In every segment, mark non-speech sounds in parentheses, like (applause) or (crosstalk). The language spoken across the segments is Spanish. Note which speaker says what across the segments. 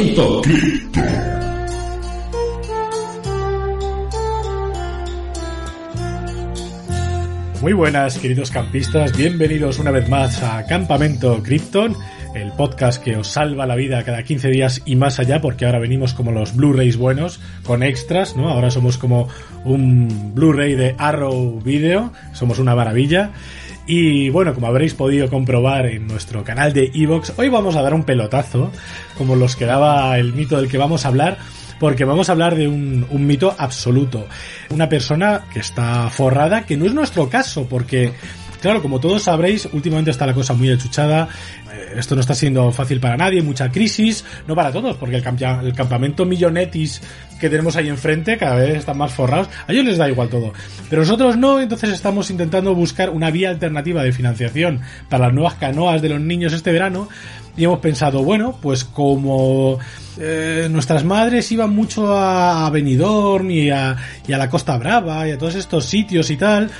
Speaker 1: Campamento
Speaker 2: Muy buenas, queridos campistas. Bienvenidos una vez más a Campamento Krypton, el podcast que os salva la vida cada 15 días y más allá, porque ahora venimos como los Blu-rays buenos, con extras, ¿no? Ahora somos como un Blu-ray de Arrow Video, somos una maravilla. Y bueno, como habréis podido comprobar en nuestro canal de Evox, hoy vamos a dar un pelotazo, como los que daba el mito del que vamos a hablar, porque vamos a hablar de un, un, mito absoluto. Una persona que está forrada, que no es nuestro caso, porque, claro, como todos sabréis, últimamente está la cosa muy achuchada, eh, esto no está siendo fácil para nadie, mucha crisis, no para todos, porque el, camp el campamento Millonetis que tenemos ahí enfrente cada vez están más forrados, a ellos les da igual todo, pero nosotros no, entonces estamos intentando buscar una vía alternativa de financiación para las nuevas canoas de los niños este verano, y hemos pensado, bueno, pues como eh, nuestras madres iban mucho a, Benidorm y a la Costa Brava y a todos estos sitios y tal,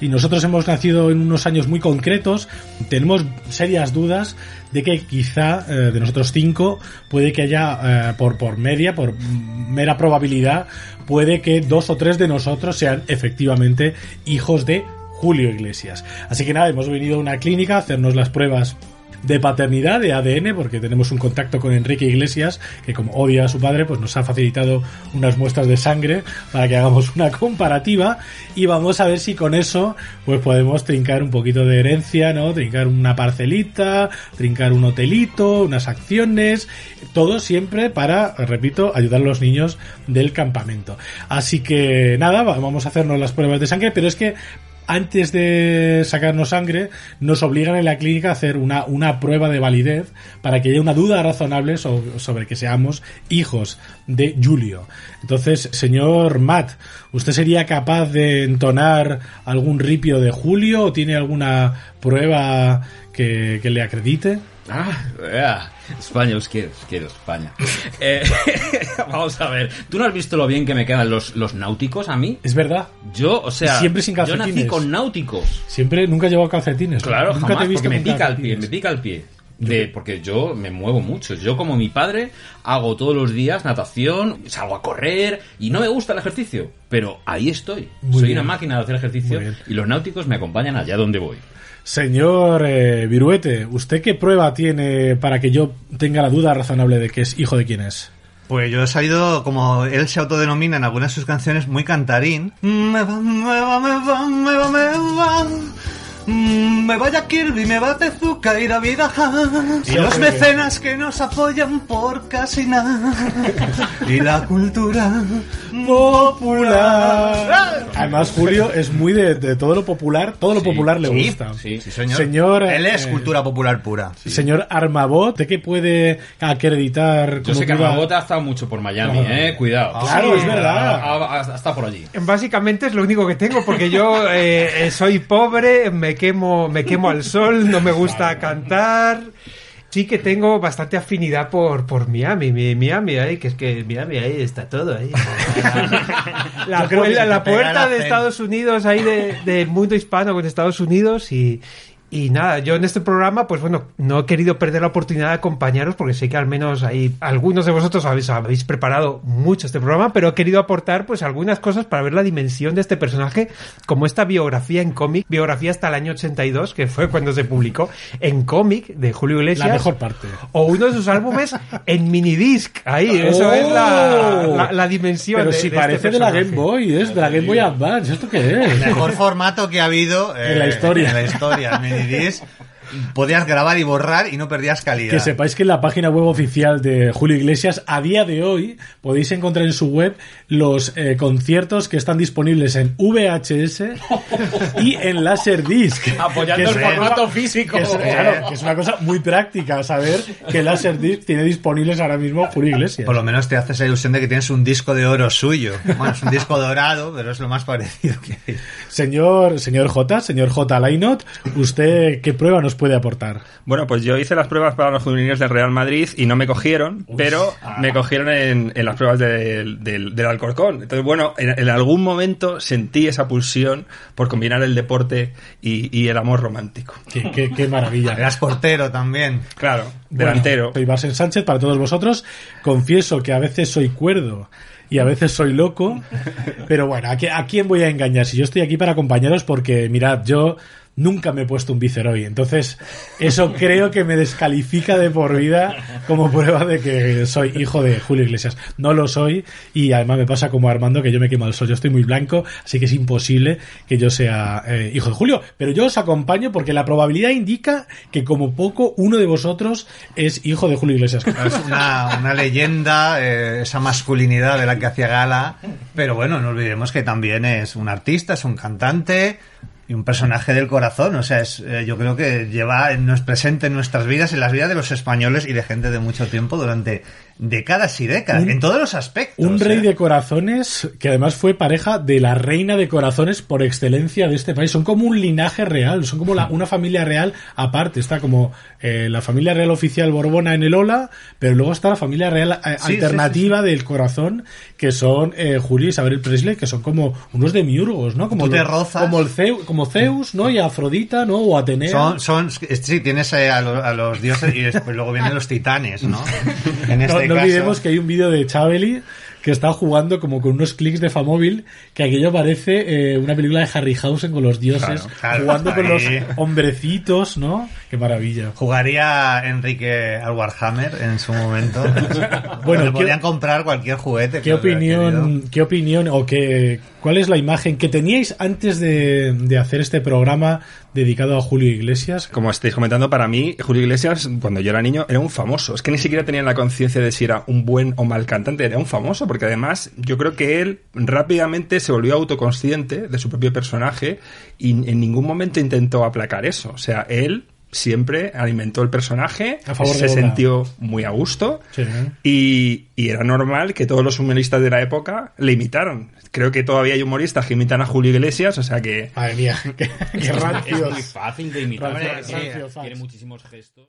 Speaker 2: y nosotros hemos nacido en unos años muy concretos, tenemos serias dudas de que quizá eh, de nosotros cinco puede que haya, eh, por, por media, por mera probabilidad, puede que dos o tres de nosotros sean efectivamente hijos de Julio Iglesias. Así que nada, hemos venido a una clínica a hacernos las pruebas de paternidad, de ADN, porque tenemos un contacto con Enrique Iglesias, que como odia a su padre, pues nos ha facilitado unas muestras de sangre para que hagamos una comparativa y vamos a ver si con eso pues podemos trincar un poquito de herencia, ¿no? Trincar una parcelita, trincar un hotelito, unas acciones, todo siempre para, repito, ayudar a los niños del campamento. Así que nada, vamos a hacernos las pruebas de sangre, pero es que antes de sacarnos sangre, nos obligan en la clínica a hacer una, una prueba de validez para que haya una duda razonable sobre, sobre, que seamos hijos de Julio. Entonces, señor Matt, ¿usted sería capaz de entonar algún ripio de Julio o tiene alguna prueba que, que le acredite?
Speaker 1: Ah, yeah. España, os quiero, os quiero, España. (laughs) Eh, (laughs) vamos a ver, ¿tú no has visto lo bien que me quedan los, los náuticos a mí?
Speaker 2: Es verdad.
Speaker 1: Yo, o sea,
Speaker 2: siempre sin
Speaker 1: yo nací con náuticos.
Speaker 2: Siempre, nunca he llevado calcetines.
Speaker 1: Claro,
Speaker 2: nunca
Speaker 1: jamás,
Speaker 2: te he visto
Speaker 1: porque me pica el pie,
Speaker 2: calcetines.
Speaker 1: me pica el pie. De, porque yo me muevo mucho. Yo, como mi padre, hago todos los días natación, salgo a correr y no me gusta el ejercicio. Pero ahí estoy.
Speaker 2: Muy
Speaker 1: Soy
Speaker 2: bien.
Speaker 1: una máquina de hacer ejercicio y los náuticos me acompañan allá donde voy.
Speaker 2: Señor eh, Viruete, ¿usted qué prueba tiene para que yo tenga la duda razonable de que es hijo de quién es?
Speaker 3: Pues yo he salido, como él se autodenomina en algunas de sus canciones, muy cantarín. Me va, me va, me va, me va, me va. Mm, Me vaya Kirby, me va Tezuka y la vida. Y los mecenas que nos apoyan por casi nada. Y la cultura popular.
Speaker 2: Además, Julio es muy de, de todo lo popular, todo lo popular le
Speaker 3: sí,
Speaker 2: gusta.
Speaker 1: sí,
Speaker 3: Sí, señor.
Speaker 2: Señor,
Speaker 3: Él es
Speaker 2: eh,
Speaker 3: cultura popular pura.
Speaker 2: Señor Armabot, ¿de qué puede acreditar?
Speaker 1: Yo sé que
Speaker 2: prueba?
Speaker 1: Armabota ha estado mucho por Miami, eh. Cuidado.
Speaker 2: Claro, es verdad.
Speaker 1: Ha, ha- ha estado por allí.
Speaker 4: Básicamente es lo único que tengo porque yo eh, eh, soy pobre, me quemo, me quemo al sol, no me gusta cantar. Sí que tengo bastante afinidad por, por Miami, mi- Miami ahí, que es que Miami ahí está todo ahí. La, puerta de. Estados Unidos ahí de- del mundo hispano con Estados Unidos y, Y nada, yo en este programa, pues bueno, no he querido perder la oportunidad de acompañaros porque sé que al menos hay algunos de vosotros habéis, habéis preparado mucho este programa, pero he querido aportar pues algunas cosas para ver la dimensión de este personaje, como esta biografía en cómic, biografía hasta el año 82, que fue cuando se publicó en cómic de Julio Iglesias.
Speaker 2: La mejor parte.
Speaker 4: O uno de sus álbumes en minidisc. Ahí, eso
Speaker 2: ¡Oh!
Speaker 4: es la, la- la dimensión.
Speaker 2: Pero
Speaker 4: de-
Speaker 2: si
Speaker 4: de
Speaker 2: parece
Speaker 4: este
Speaker 2: de la. Game Boy, es de la Game Boy Advance. ¿Esto qué es?
Speaker 3: Mejor formato que ha habido eh,
Speaker 2: En la historia.
Speaker 3: En la historia. El minidisc podías grabar y borrar y no perdías calidad.
Speaker 2: Que sepáis que en la página web oficial de Julio Iglesias, a día de hoy, podéis encontrar en su web los eh, conciertos que están disponibles en VHS y en Laserdisc. (laughs)
Speaker 1: Apoyando el
Speaker 2: una
Speaker 1: formato físico.
Speaker 2: Que es, claro, que es una cosa muy práctica saber que Laserdisc tiene disponibles ahora mismo Julio Iglesias.
Speaker 3: Por lo menos te haces la ilusión de que tienes un disco de oro suyo. Bueno, es un disco dorado, pero es lo más parecido que hay.
Speaker 2: Señor, señor J, señor J. Lainot, ¿usted qué prueba nos puede aportar?
Speaker 5: Bueno, pues yo hice las pruebas para los juveniles del Real Madrid y no me cogieron, pero me cogieron en, en las pruebas del, del, del Alcorcón. Entonces, bueno, en, en algún momento sentí esa pulsión por combinar el deporte y, y el amor romántico.
Speaker 2: Qué, qué- qué maravilla.
Speaker 3: Eras portero también.
Speaker 5: Claro,
Speaker 2: Bueno,
Speaker 5: delantero.
Speaker 2: soy Barsen Sánchez para todos vosotros. Confieso que a veces soy cuerdo y a veces soy loco. Pero bueno, ¿a, qué- a quién voy a engañar? Si yo estoy aquí para acompañaros porque, mirad, yo nunca me he puesto un viceroy. Entonces, eso (laughs) creo que me descalifica de por vida como prueba de que soy hijo de Julio Iglesias. No lo soy y además me pasa como Armando que yo me quemo el sol. Yo estoy muy blanco, así que es imposible que yo sea eh, hijo de Julio. Pero yo os acompaño porque la probabilidad indica que como poco uno de vosotros es hijo de Julio Iglesias. (laughs)
Speaker 3: Es una, una leyenda, eh, esa masculinidad de la que hacía gala. Pero bueno, no olvidemos que también es un artista, es un cantante y un personaje del corazón. O sea, es, eh, yo creo que lleva en, es presente en nuestras vidas, en las vidas de los españoles y de gente de mucho tiempo durante décadas y décadas,
Speaker 2: Un-
Speaker 3: en todos los aspectos.
Speaker 2: Un rey de corazones que además fue pareja de la reina de corazones por excelencia de este país. Son como un linaje real, son como la- una familia real aparte. Está como eh, la familia real oficial Borbona en el Ola, pero luego está la familia real eh,
Speaker 3: Sí,
Speaker 2: alternativa del corazón, que son eh, Julio y Isabel Presley, que son como unos demiurgos, ¿no? Como, los- como, el Zeu- como Zeus, ¿no? Y Afrodita, ¿no? O Atenea.
Speaker 3: Son, son, sí, tienes eh, a, lo- a los dioses y después luego vienen los titanes, ¿no? (laughs) En este
Speaker 2: no, no
Speaker 3: caso.
Speaker 2: olvidemos que hay un vídeo de Chabeli que está jugando como con unos clics de Famóvil, que aquello parece eh, una película de Harryhausen con los dioses,
Speaker 3: Claro, claro,
Speaker 2: jugando con los hombrecitos, ¿no? Qué maravilla.
Speaker 3: Jugaría Enrique al Warhammer en su momento. (laughs)
Speaker 2: Bueno, ¿qué-
Speaker 3: podían comprar cualquier juguete.
Speaker 2: ¿Qué opinión, qué opinión o qué, cuál es la imagen que teníais antes de, de hacer este programa dedicado a Julio Iglesias?
Speaker 5: Como estáis comentando, para mí, Julio Iglesias, cuando yo era niño, era un famoso. Es que ni siquiera tenía la conciencia de si era un buen o mal cantante, era un famoso, porque además yo creo que él rápidamente se volvió autoconsciente de su propio personaje y en ningún momento intentó aplacar eso. O sea, él siempre alimentó el personaje,
Speaker 2: A favor
Speaker 5: se sintió muy a gusto
Speaker 2: Sí, ¿eh?
Speaker 5: y, y era normal que todos los humoristas de la época le imitaron. Creo que todavía hay humoristas que imitan a Julio Iglesias, o sea que
Speaker 2: Madre mía, qué, qué
Speaker 1: Es muy
Speaker 2: rancios.
Speaker 1: fácil de imitar. Tiene muchísimos gestos.